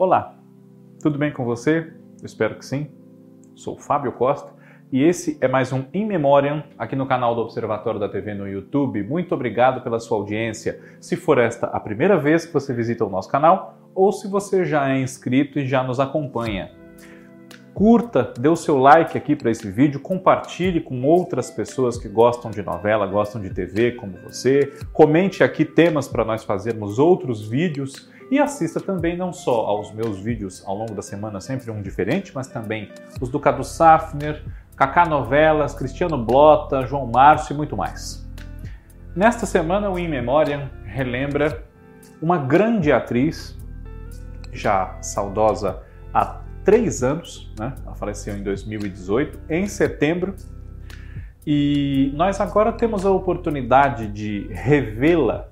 Olá, tudo bem com você? Eu espero que sim. Sou Fábio Costa e esse é mais um In Memoriam aqui no canal do Observatório da TV no YouTube. Muito obrigado pela sua audiência. Se for esta a primeira vez que você visita o nosso canal ou se você já é inscrito e já nos acompanha. Curta, dê o seu like aqui para esse vídeo, compartilhe com outras pessoas que gostam de novela, gostam de TV como você. Comente aqui temas para nós fazermos outros vídeos e assista também não só aos meus vídeos ao longo da semana, sempre um diferente, mas também os do Cadu Safner, Kaká Novelas, Cristiano Blota, João Márcio e muito mais. Nesta semana, o In Memoriam relembra uma grande atriz, já saudosa há três anos, né? ela faleceu em 2018, em setembro, e nós agora temos a oportunidade de revê-la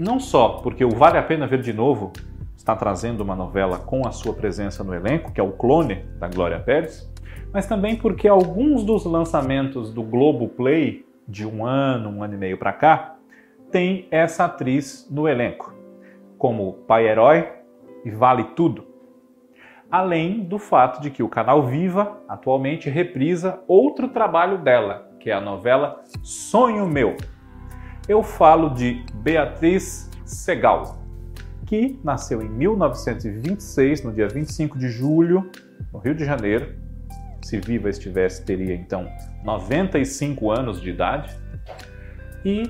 não só porque o Vale a Pena Ver de Novo está trazendo uma novela com a sua presença no elenco, que é o clone da Glória Pérez, mas também porque alguns dos lançamentos do Globo Play de um ano, um ano e meio para cá, tem essa atriz no elenco, como Pai Herói e Vale Tudo. Além do fato de que o canal Viva atualmente reprisa outro trabalho dela, que é a novela Sonho Meu, eu falo de Beatriz Segal, que nasceu em 1926, no dia 25 de julho, no Rio de Janeiro. Se viva estivesse, teria então 95 anos de idade. E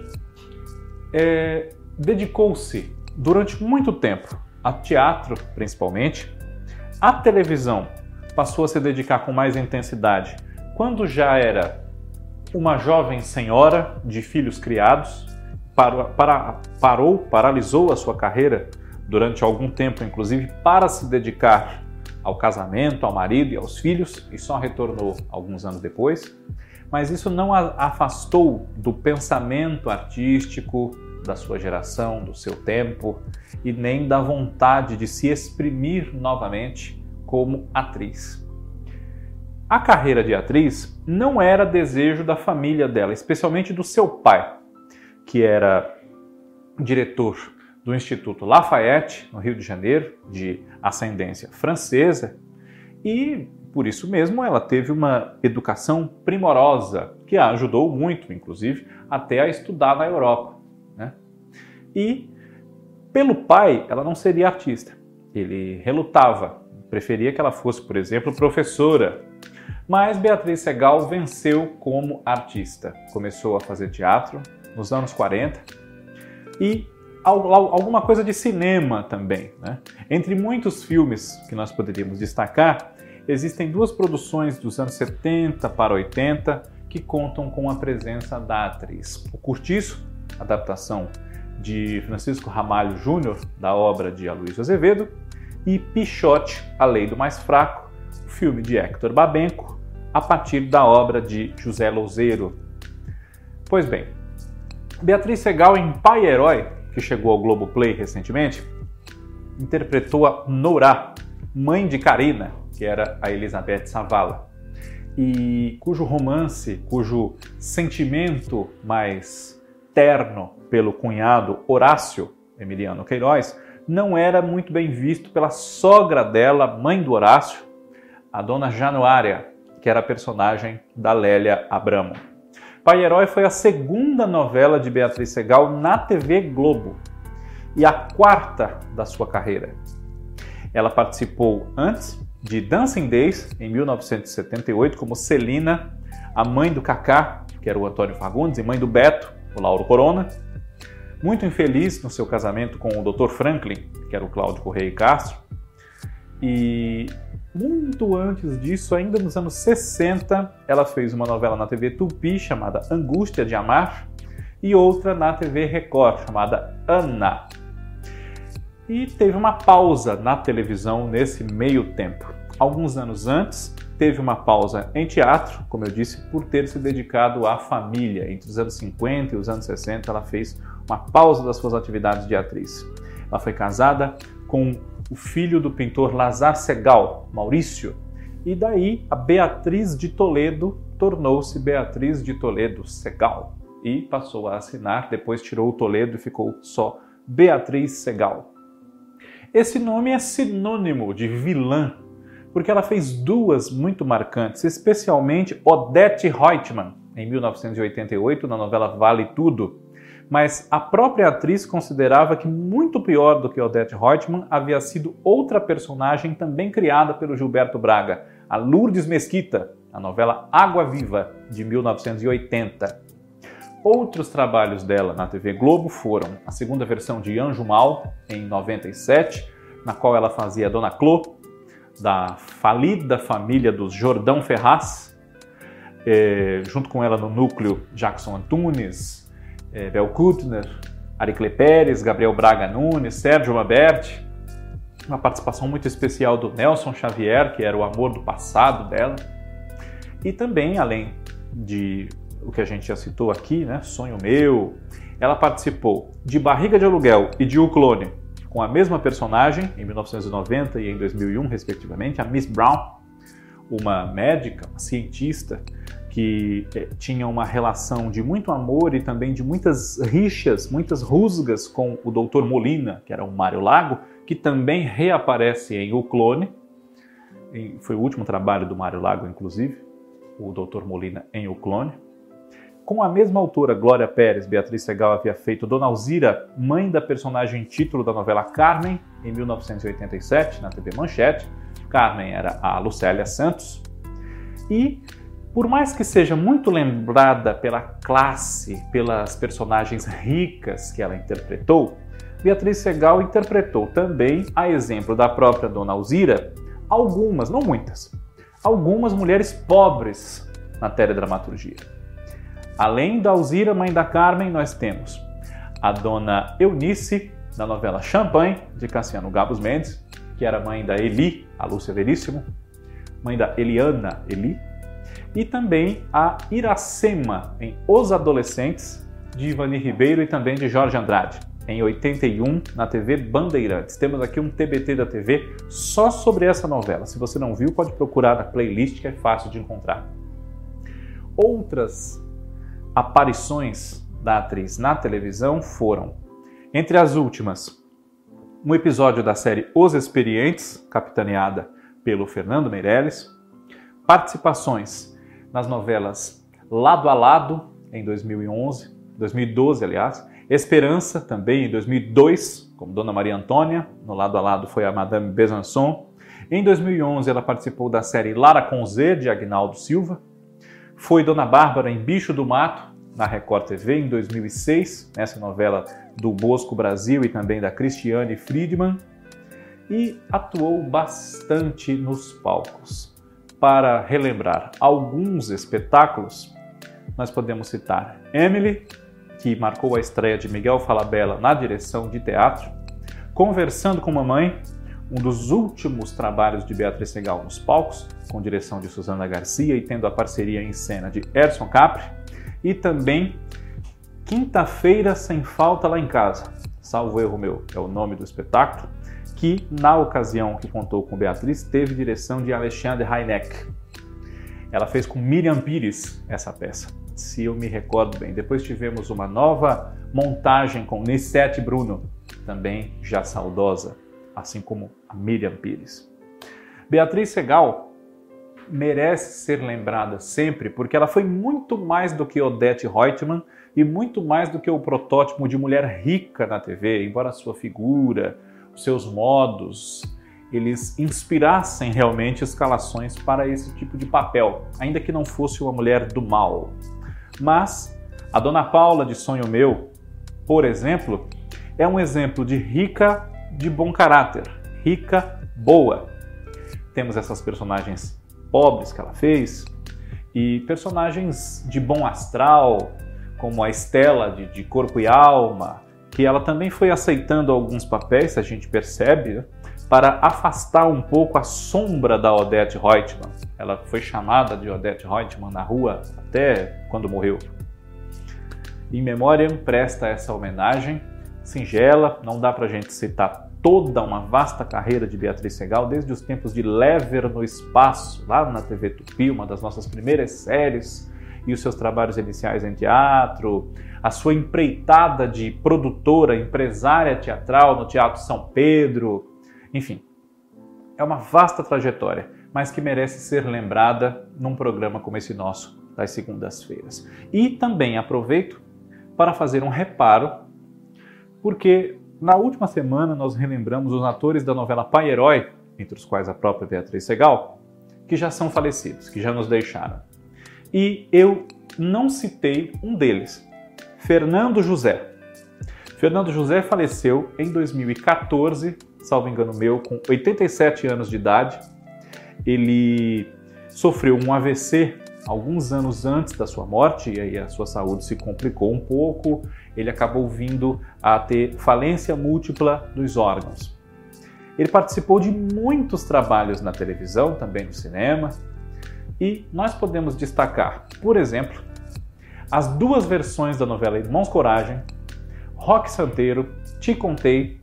é, dedicou-se durante muito tempo a teatro, principalmente, a televisão. Passou a se dedicar com mais intensidade quando já era uma jovem senhora de filhos criados, parou, para, parou, paralisou a sua carreira durante algum tempo, inclusive, para se dedicar ao casamento, ao marido e aos filhos, e só retornou alguns anos depois. Mas isso não a afastou do pensamento artístico da sua geração, do seu tempo, e nem da vontade de se exprimir novamente como atriz. A carreira de atriz não era desejo da família dela, especialmente do seu pai que era diretor do Instituto Lafayette, no Rio de Janeiro, de ascendência francesa, e por isso mesmo ela teve uma educação primorosa, que a ajudou muito, inclusive, até a estudar na Europa. Né? E pelo pai, ela não seria artista. Ele relutava, preferia que ela fosse, por exemplo, professora. Mas Beatriz Segal venceu como artista. Começou a fazer teatro, nos anos 40, e alguma coisa de cinema também. Né? Entre muitos filmes que nós poderíamos destacar, existem duas produções dos anos 70 para 80 que contam com a presença da atriz. O Curtiço, adaptação de Francisco Ramalho Júnior, da obra de Aloysio Azevedo, e Pichote, A Lei do Mais Fraco, filme de Hector Babenco, a partir da obra de José Louzeiro. Pois bem, Beatriz Segal, em Pai Herói, que chegou ao Globoplay recentemente, interpretou a Norá, mãe de Karina, que era a Elizabeth Savala, e cujo romance, cujo sentimento mais terno pelo cunhado Horácio Emiliano Queiroz, não era muito bem visto pela sogra dela, mãe do Horácio, a dona Januária, que era a personagem da Lélia Abramo. Pai Herói foi a segunda novela de Beatriz Segal na TV Globo e a quarta da sua carreira. Ela participou antes de Dancing Days, em 1978, como Celina, a mãe do Kaká, que era o Antônio Fagundes, e mãe do Beto, o Lauro Corona. Muito infeliz no seu casamento com o Dr. Franklin, que era o Cláudio Correia Castro. E muito antes disso, ainda nos anos 60, ela fez uma novela na TV Tupi chamada Angústia de Amar e outra na TV Record chamada Ana. E teve uma pausa na televisão nesse meio tempo. Alguns anos antes, teve uma pausa em teatro, como eu disse, por ter se dedicado à família. Entre os anos 50 e os anos 60, ela fez uma pausa das suas atividades de atriz. Ela foi casada com o filho do pintor Lazar Segal, Maurício, e daí a Beatriz de Toledo tornou-se Beatriz de Toledo Segal e passou a assinar, depois tirou o Toledo e ficou só Beatriz Segal. Esse nome é sinônimo de vilã, porque ela fez duas muito marcantes, especialmente Odette Reutemann, em 1988, na novela Vale Tudo. Mas a própria atriz considerava que muito pior do que Odette Reutemann havia sido outra personagem também criada pelo Gilberto Braga, a Lourdes Mesquita, na novela Água Viva, de 1980. Outros trabalhos dela na TV Globo foram a segunda versão de Anjo Mal, em 97, na qual ela fazia a Dona Clô, da falida família dos Jordão Ferraz, é, junto com ela no núcleo Jackson Antunes, é, Bel Kutner, Aricle Pérez, Gabriel Braga Nunes, Sérgio Maberti, uma participação muito especial do Nelson Xavier, que era o amor do passado dela, e também, além de o que a gente já citou aqui, né, Sonho Meu, ela participou de Barriga de Aluguel e de O Clone, com a mesma personagem, em 1990 e em 2001, respectivamente, a Miss Brown, uma médica, uma cientista, que eh, tinha uma relação de muito amor e também de muitas rixas, muitas rusgas com o Dr. Molina, que era o Mário Lago, que também reaparece em O Clone. Foi o último trabalho do Mário Lago, inclusive, o Dr. Molina em O Clone. Com a mesma autora, Glória Pérez, Beatriz Segal havia feito Dona Alzira, mãe da personagem título da novela Carmen, em 1987, na TV Manchete. Carmen era a Lucélia Santos. E, por mais que seja muito lembrada pela classe, pelas personagens ricas que ela interpretou, Beatriz Segal interpretou também, a exemplo da própria Dona Alzira, algumas, não muitas, algumas mulheres pobres na teledramaturgia. Além da Alzira, mãe da Carmen, nós temos a dona Eunice, da novela Champagne, de Cassiano Gabos Mendes, que era mãe da Eli, a Lúcia Veríssimo, mãe da Eliana Eli, e também a Iracema, em Os Adolescentes, de Ivani Ribeiro e também de Jorge Andrade, em 81, na TV Bandeirantes. Temos aqui um TBT da TV só sobre essa novela. Se você não viu, pode procurar na playlist que é fácil de encontrar. Outras aparições da atriz na televisão foram, entre as últimas, um episódio da série Os Experientes, capitaneada pelo Fernando Meirelles, participações nas novelas Lado a Lado, em 2011, 2012, aliás, Esperança, também em 2002, como Dona Maria Antônia, no Lado a Lado foi a Madame Besançon. Em 2011, ela participou da série Lara com Z, de Agnaldo Silva, foi Dona Bárbara em Bicho do Mato, na Record TV, em 2006, nessa novela do Bosco Brasil e também da Cristiane Friedman, e atuou bastante nos palcos. Para relembrar alguns espetáculos, nós podemos citar Emily, que marcou a estreia de Miguel Falabella na direção de teatro, Conversando com Mamãe, um dos últimos trabalhos de Beatriz Segal nos palcos, com direção de Suzana Garcia e tendo a parceria em cena de Erson Capri, e também Quinta-feira Sem Falta Lá em Casa, salvo erro meu, é o nome do espetáculo, que na ocasião que contou com Beatriz teve direção de Alexandre Heineck. Ela fez com Miriam Pires essa peça, se eu me recordo bem. Depois tivemos uma nova montagem com Nissete Bruno, também já saudosa, assim como a Miriam Pires. Beatriz Segal merece ser lembrada sempre porque ela foi muito mais do que Odette Reutemann e muito mais do que o protótipo de mulher rica na TV, embora sua figura, seus modos, eles inspirassem realmente escalações para esse tipo de papel, ainda que não fosse uma mulher do mal. Mas a Dona Paula de Sonho Meu, por exemplo, é um exemplo de rica de bom caráter, rica, boa. Temos essas personagens pobres que ela fez e personagens de bom astral, como a Estela de, de Corpo e Alma, que ela também foi aceitando alguns papéis, a gente percebe, para afastar um pouco a sombra da Odette Reutemann. Ela foi chamada de Odette Reutemann na rua até quando morreu. Em memória presta essa homenagem singela, não dá para a gente citar toda uma vasta carreira de Beatriz Segal, desde os tempos de Lever no Espaço, lá na TV Tupi, uma das nossas primeiras séries, e os seus trabalhos iniciais em teatro, a sua empreitada de produtora, empresária teatral no Teatro São Pedro, Enfim, é uma vasta trajetória, mas que merece ser lembrada num programa como esse nosso das segundas-feiras. E também aproveito para fazer um reparo, porque na última semana nós relembramos os atores da novela Pai Herói, entre os quais a própria Beatriz Segal, que já são falecidos, que já nos deixaram. E eu não citei um deles, Fernando José. Fernando José faleceu em 2014, salvo engano meu, com 87 anos de idade. Ele sofreu um AVC alguns anos antes da sua morte, e aí a sua saúde se complicou um pouco, ele acabou vindo a ter falência múltipla dos órgãos. Ele participou de muitos trabalhos na televisão, também no cinema, e nós podemos destacar, por exemplo, as duas versões da novela Irmãos Coragem, Rock Santeiro, Te Contei,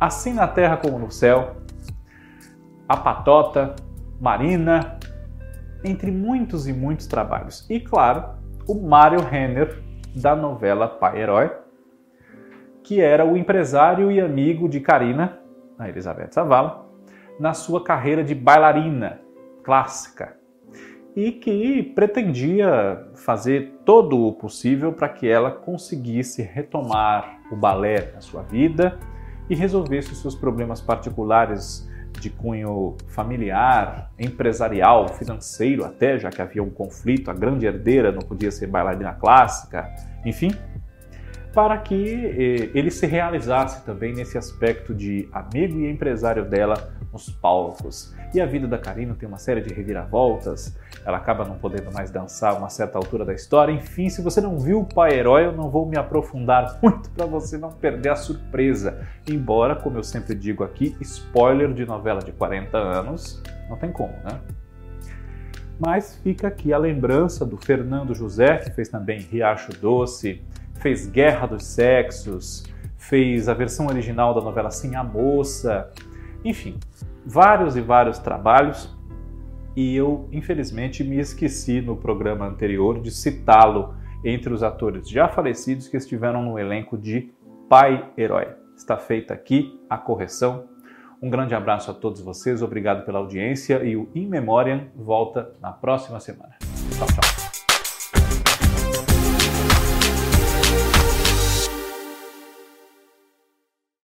Assim na Terra como no Céu, A Patota, Marina, entre muitos e muitos trabalhos. E claro, o Mário Renner da novela Pai Herói, que era o empresário e amigo de Karina, a Elizabeth Savala, na sua carreira de bailarina clássica e que pretendia fazer todo o possível para que ela conseguisse retomar o balé na sua vida e resolvesse os seus problemas particulares de cunho familiar, empresarial, financeiro até, já que havia um conflito, a grande herdeira não podia ser bailarina clássica, enfim, para que eh, ele se realizasse também nesse aspecto de amigo e empresário dela nos palcos. E a vida da Karina tem uma série de reviravoltas, ela acaba não podendo mais dançar a uma certa altura da história. Enfim, se você não viu o Pai Herói, eu não vou me aprofundar muito para você não perder a surpresa. Embora, como eu sempre digo aqui, spoiler de novela de 40 anos, não tem como, né? Mas fica aqui a lembrança do Fernando José, que fez também Riacho Doce, fez Guerra dos Sexos, fez a versão original da novela Sim a Moça, enfim, vários e vários trabalhos e eu, infelizmente, me esqueci no programa anterior de citá-lo entre os atores já falecidos que estiveram no elenco de Pai Herói. Está feita aqui a correção. Um grande abraço a todos vocês, obrigado pela audiência e o In Memoriam volta na próxima semana. Tchau, tchau.